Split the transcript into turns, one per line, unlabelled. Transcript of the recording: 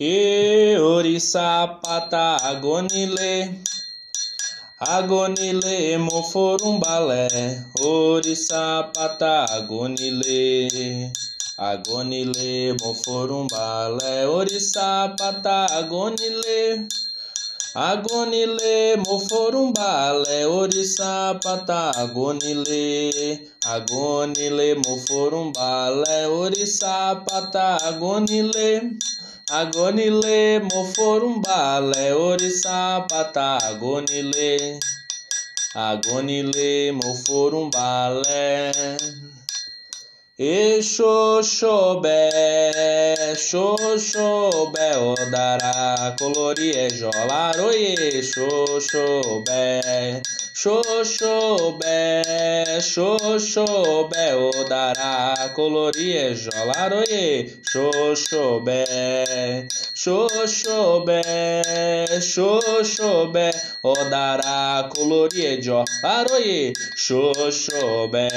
E orissa patagonile. Agonile moforumbalé, orissa patagonile. Agonile moforumbalé, orissa patagonile. Agonile moforumbalé, orissa patagonile. Agonile moforumbalé, orissa patagonile. Agonile moforumbale orissa patagonile Agonile moforumbale Exoxobé, xoxobé, odara, colorie, jolaroie, xoxobé, xoxobé, xoxobé, odara, colorie, jolaroie, xoxobé, xoxobé, xoxobé, odara, colorie, jolaroie, xoxobé.